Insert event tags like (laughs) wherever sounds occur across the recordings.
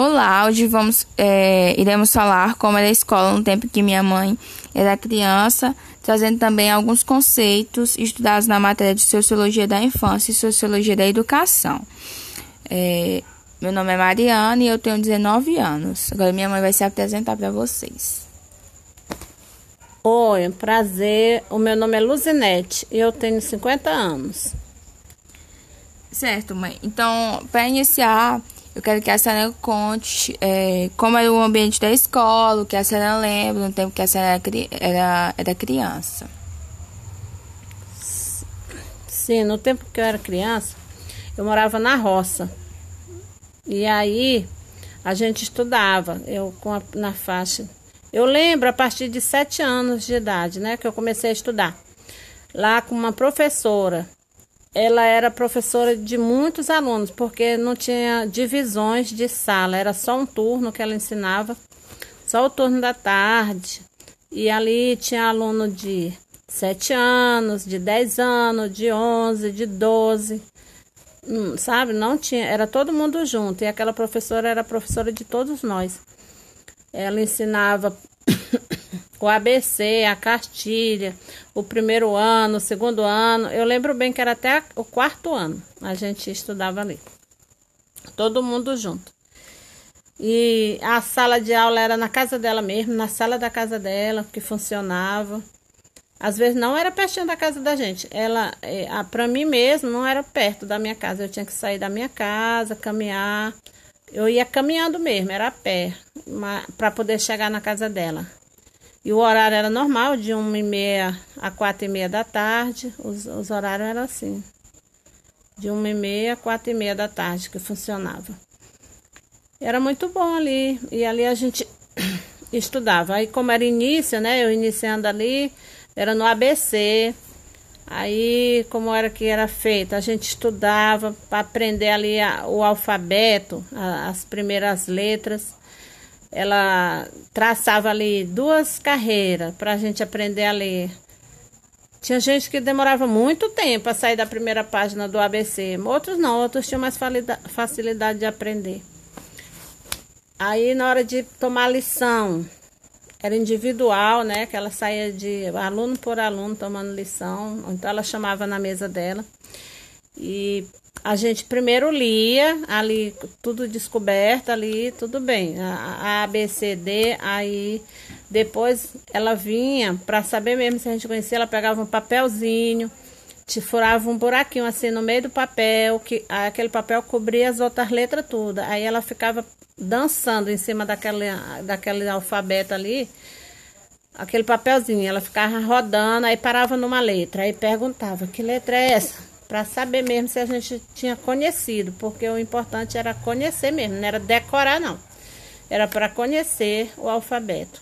Olá, hoje vamos é, iremos falar como era a escola no tempo que minha mãe era criança, trazendo também alguns conceitos estudados na matéria de Sociologia da Infância e Sociologia da Educação. É, meu nome é Mariana e eu tenho 19 anos. Agora minha mãe vai se apresentar para vocês. Oi, prazer. O meu nome é Luzinete e eu tenho 50 anos. Certo, mãe. Então, para iniciar, eu quero que a senhora conte é, como era o ambiente da escola, o que a senhora lembra no tempo que a senhora era, era criança. Sim, no tempo que eu era criança, eu morava na roça. E aí a gente estudava, eu a, na faixa. Eu lembro a partir de sete anos de idade, né, que eu comecei a estudar. Lá com uma professora ela era professora de muitos alunos, porque não tinha divisões de sala, era só um turno que ela ensinava, só o turno da tarde. E ali tinha aluno de 7 anos, de 10 anos, de 11, de 12. Hum, sabe? Não tinha, era todo mundo junto. E aquela professora era professora de todos nós. Ela ensinava o ABC, a cartilha, o primeiro ano, o segundo ano. Eu lembro bem que era até o quarto ano a gente estudava ali. Todo mundo junto. E a sala de aula era na casa dela mesmo, na sala da casa dela, que funcionava. Às vezes não era pertinho da casa da gente. Ela, é, para mim mesmo, não era perto da minha casa. Eu tinha que sair da minha casa, caminhar. Eu ia caminhando mesmo, era a pé, para poder chegar na casa dela. E o horário era normal, de uma e meia a quatro e meia da tarde. Os, os horários eram assim. De uma e meia a quatro e meia da tarde que funcionava. Era muito bom ali. E ali a gente (coughs) estudava. Aí como era início, né? Eu iniciando ali, era no ABC. Aí, como era que era feito? A gente estudava para aprender ali a, o alfabeto, a, as primeiras letras ela traçava ali duas carreiras para a gente aprender a ler. Tinha gente que demorava muito tempo a sair da primeira página do ABC, outros não, outros tinham mais facilidade de aprender. Aí, na hora de tomar lição, era individual, né? Que ela saía de aluno por aluno tomando lição, então ela chamava na mesa dela. E a gente primeiro lia ali tudo descoberto ali tudo bem. A, a B C D aí depois ela vinha para saber mesmo se a gente conhecia ela pegava um papelzinho te furava um buraquinho assim no meio do papel que aquele papel cobria as outras letras todas aí ela ficava dançando em cima daquele daquele alfabeto ali aquele papelzinho. Ela ficava rodando aí parava numa letra aí perguntava que letra é essa para saber mesmo se a gente tinha conhecido, porque o importante era conhecer mesmo, não era decorar não. Era para conhecer o alfabeto.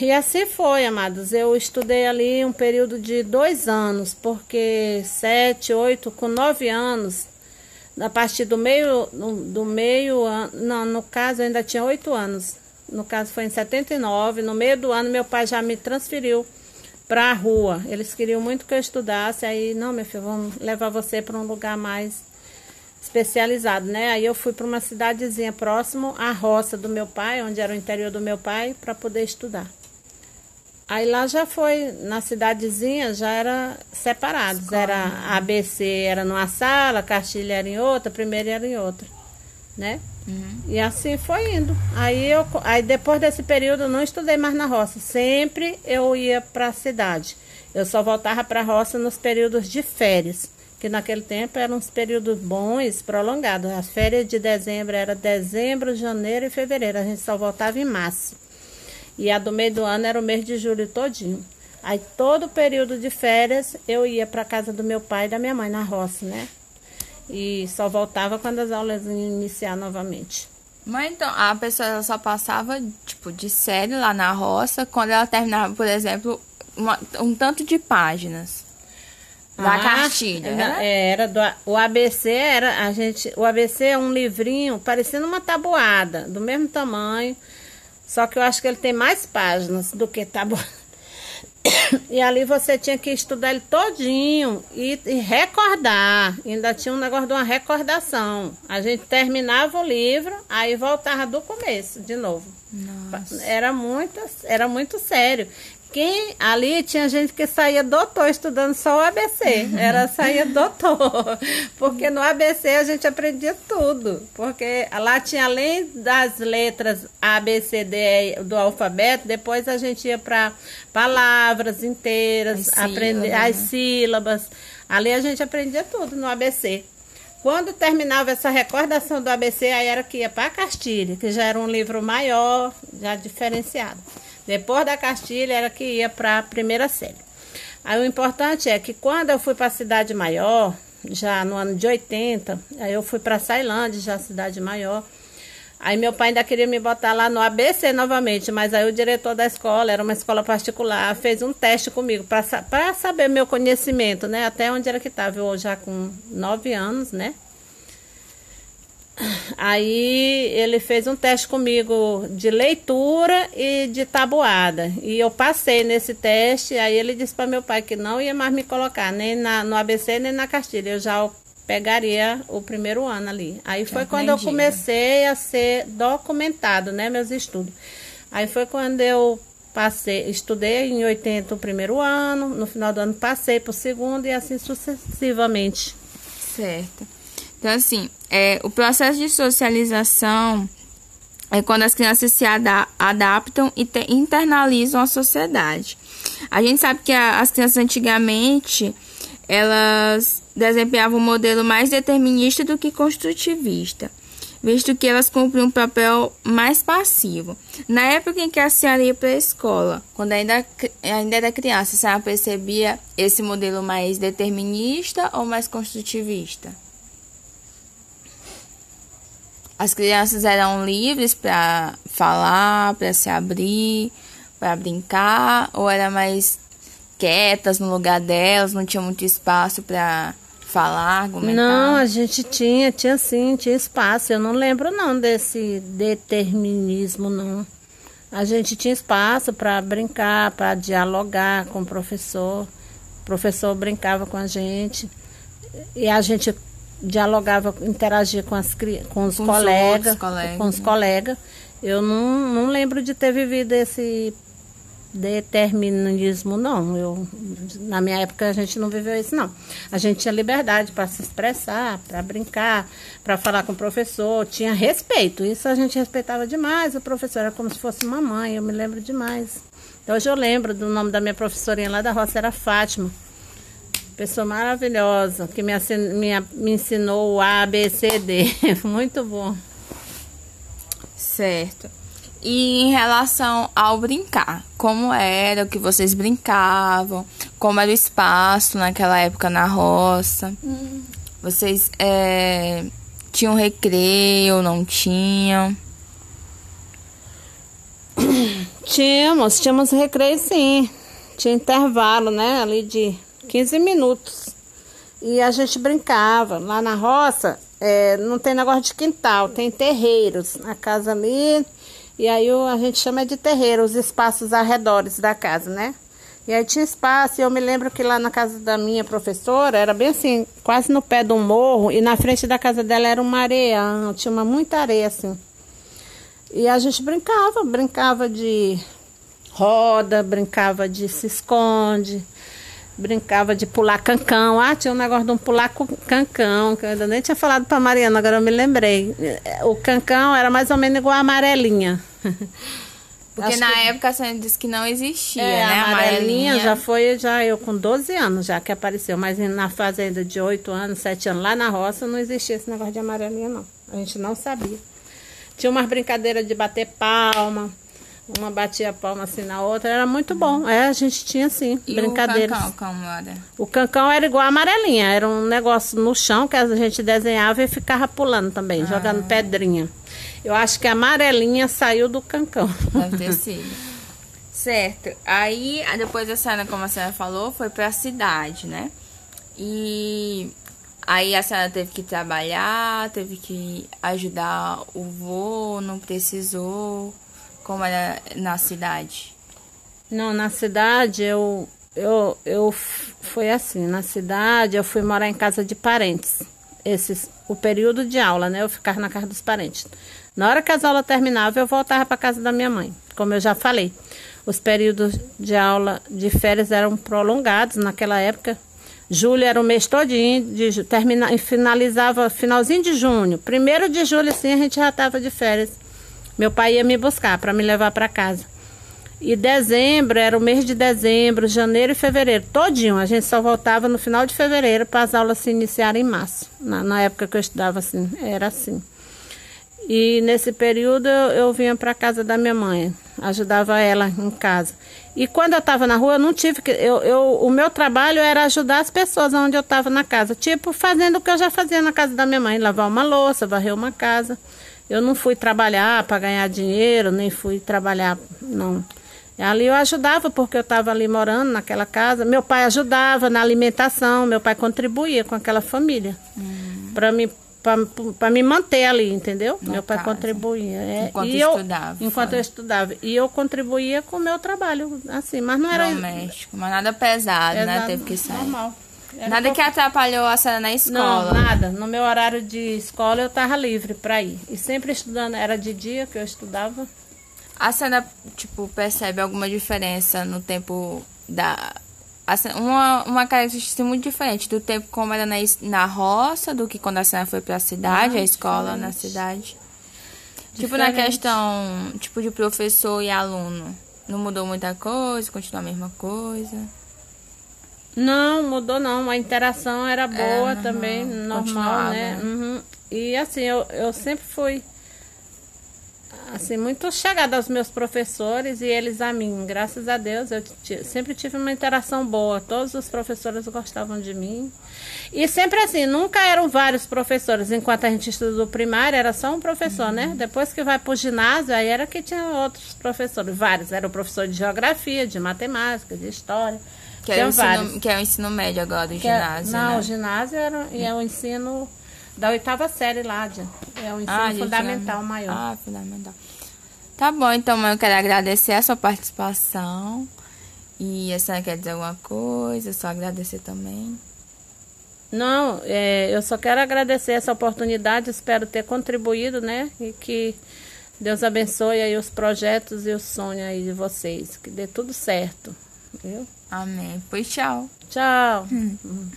E assim foi, amados. Eu estudei ali um período de dois anos, porque sete, oito, com nove anos, a partir do meio, do meio, não, no caso eu ainda tinha oito anos. No caso foi em 79, no meio do ano meu pai já me transferiu para a rua. Eles queriam muito que eu estudasse, aí, não, meu filho, vamos levar você para um lugar mais especializado, né? Aí eu fui para uma cidadezinha próximo à roça do meu pai, onde era o interior do meu pai, para poder estudar. Aí lá já foi, na cidadezinha já era separados, Escola. era ABC era numa sala, Castilha era em outra, primeira era em outra, né? Uhum. E assim foi indo. Aí, eu, aí depois desse período eu não estudei mais na roça. Sempre eu ia para a cidade. Eu só voltava para a roça nos períodos de férias, que naquele tempo eram uns períodos bons, prolongados. As férias de dezembro era dezembro, janeiro e fevereiro. A gente só voltava em março. E a do meio do ano era o mês de julho todinho. Aí todo o período de férias eu ia para casa do meu pai e da minha mãe na roça, né? E só voltava quando as aulas iam iniciar novamente. Mas então, a pessoa só passava, tipo, de série lá na roça, quando ela terminava, por exemplo, uma, um tanto de páginas da ah, cartilha, né? Era, do, o ABC era, a gente, o ABC é um livrinho parecendo uma tabuada, do mesmo tamanho, só que eu acho que ele tem mais páginas do que tabuada. (laughs) E ali você tinha que estudar ele todinho e, e, recordar. Ainda tinha um negócio de uma recordação. A gente terminava o livro, aí voltava do começo de novo. Nossa. Era muito, era muito sério. Quem ali tinha gente que saía doutor estudando só o ABC. Era saía doutor. Porque no ABC a gente aprendia tudo. Porque lá tinha além das letras A, B, C, D do alfabeto, depois a gente ia para palavras inteiras, As aprender sílabas, as né? sílabas. Ali a gente aprendia tudo no ABC. Quando terminava essa recordação do ABC, aí era que ia para a Castilha, que já era um livro maior, já diferenciado. Depois da Castilha era que ia para a primeira série. Aí o importante é que quando eu fui para a cidade maior, já no ano de 80, aí eu fui para Sailândia, já cidade maior. Aí meu pai ainda queria me botar lá no ABC novamente, mas aí o diretor da escola, era uma escola particular, fez um teste comigo para saber meu conhecimento, né? Até onde era que estava, eu já com nove anos, né? Aí ele fez um teste comigo de leitura e de tabuada. E eu passei nesse teste. Aí ele disse para meu pai que não ia mais me colocar nem na, no ABC nem na Castilha. Eu já pegaria o primeiro ano ali. Aí foi quando eu Entendi. comecei a ser documentado, né, meus estudos. Aí foi quando eu passei, estudei em 80 o primeiro ano, no final do ano passei para o segundo e assim sucessivamente. Certo. Então, assim, é, o processo de socialização é quando as crianças se ada- adaptam e te- internalizam a sociedade. A gente sabe que a- as crianças antigamente elas desempenhavam um modelo mais determinista do que construtivista, visto que elas cumpriam um papel mais passivo. Na época em que a senhora ia para a escola, quando ainda, ainda era criança, a senhora percebia esse modelo mais determinista ou mais construtivista? As crianças eram livres para falar, para se abrir, para brincar, ou eram mais quietas no lugar delas, não tinha muito espaço para falar, argumentar? Não, a gente tinha, tinha sim, tinha espaço. Eu não lembro não desse determinismo, não. A gente tinha espaço para brincar, para dialogar com o professor. O professor brincava com a gente. E a gente dialogava, interagia com, as, com os Com os colegas, outros colegas, com os né? colegas. Eu não, não lembro de ter vivido esse determinismo, não. Eu, na minha época a gente não viveu isso, não. A gente tinha liberdade para se expressar, para brincar, para falar com o professor, tinha respeito. Isso a gente respeitava demais. O professor era como se fosse uma mãe, eu me lembro demais. Hoje eu lembro do nome da minha professorinha lá da roça, era Fátima. Pessoa maravilhosa, que me, me, me ensinou o A, B, C, D. (laughs) Muito bom. Certo. E em relação ao brincar, como era o que vocês brincavam, como era o espaço naquela época na roça? Vocês é, tinham recreio, não tinham? (coughs) Tínhamos, tínhamos recreio sim. Tinha intervalo, né? Ali de 15 minutos. E a gente brincava. Lá na roça, é, não tem negócio de quintal, tem terreiros. A casa ali. E aí a gente chama de terreiro, os espaços arredores da casa, né? E aí tinha espaço, e eu me lembro que lá na casa da minha professora, era bem assim, quase no pé de um morro, e na frente da casa dela era uma areia, tinha uma muita areia assim. E a gente brincava, brincava de roda, brincava de se esconde, brincava de pular cancão. Ah, tinha um negócio de um pular cancão, que eu ainda nem tinha falado para Mariana, agora eu me lembrei. O cancão era mais ou menos igual a amarelinha. (laughs) Porque Acho na que- época a senhora disse que não existia, É, né? a amarelinha já foi já eu com 12 anos já que apareceu, mas na fazenda de 8 anos, 7 anos, lá na roça não existia esse negócio de amarelinha não. A gente não sabia. Tinha umas brincadeiras de bater palma, uma batia a palma assim na outra, era muito bom. É, a gente tinha sim, E brincadeiras. o cancão, como era? O cancão era igual a amarelinha, era um negócio no chão que a gente desenhava e ficava pulando também, jogando pedrinha. Eu acho que a amarelinha saiu do cancão. Deve ter sido. (laughs) Certo. Aí, a- depois a senhora, como a senhora falou, foi pra cidade, né? E aí a senhora teve que trabalhar, teve que ajudar o vô, não precisou. Como era na cidade? Não, na cidade eu, eu, eu foi assim, na cidade eu fui morar em casa de parentes. Esses, o período de aula, né? Eu ficava na casa dos parentes. Na hora que as aulas terminavam, eu voltava para casa da minha mãe, como eu já falei. Os períodos de aula de férias eram prolongados naquela época. Julho era o mês todinho, de, termina, finalizava finalzinho de junho. Primeiro de julho, assim, a gente já estava de férias. Meu pai ia me buscar para me levar para casa. E dezembro, era o mês de dezembro, janeiro e fevereiro, todinho. A gente só voltava no final de fevereiro para as aulas se iniciarem em março. Na, na, época que eu estudava assim, era assim. E nesse período eu, eu vinha para casa da minha mãe, ajudava ela em casa. E quando eu estava na rua, eu não tive que. Eu, eu, o meu trabalho era ajudar as pessoas onde eu estava na casa. Tipo, fazendo o que eu já fazia na casa da minha mãe: lavar uma louça, varrer uma casa. Eu não fui trabalhar para ganhar dinheiro, nem fui trabalhar, não. Ali eu ajudava porque eu estava ali morando naquela casa. Meu pai ajudava na alimentação, meu pai contribuía com aquela família hum. para me para me manter ali, entendeu? No meu pai caso. contribuía. É, enquanto eu, estudava. Enquanto eu estudava. E eu contribuía com o meu trabalho, assim, mas não era. Doméstico, mas nada pesado, né? pesado né? Teve que sair. Normal. Era nada que atrapalhou a senhora na escola. Não, nada. No meu horário de escola eu estava livre para ir. E sempre estudando, era de dia que eu estudava. A senhora, tipo, percebe alguma diferença no tempo da. Uma, uma característica muito diferente do tempo como era na, na roça do que quando a senhora foi para a cidade, ah, a escola diferente. na cidade. Diferente. Tipo, na questão tipo de professor e aluno. Não mudou muita coisa, continua a mesma coisa. Não, mudou não. A interação era boa também, normal, né? Uhum. E assim, eu, eu sempre fui assim muito chegada aos meus professores e eles a mim. Graças a Deus, eu sempre tive uma interação boa. Todos os professores gostavam de mim. E sempre assim, nunca eram vários professores. Enquanto a gente estudou primário, era só um professor, né? uhum. né? Depois que vai para o ginásio, aí era que tinha outros professores, vários. Era o professor de geografia, de matemática, de história. Que é, o ensino, que é o ensino médio agora, do que é- ginásio. É, não, né? o ginásio era, é o ensino da oitava série lá, de, é o ensino ah, fundamental maior. Ah, fundamental. Tá bom, então eu quero agradecer a sua participação. E a senhora quer dizer alguma coisa? Só agradecer também. Não, é, eu só quero agradecer essa oportunidade, espero ter contribuído, né? E que Deus abençoe aí os projetos e os sonhos aí de vocês. Que dê tudo certo. Viu? Amém. Pois tchau. Tchau. Hum.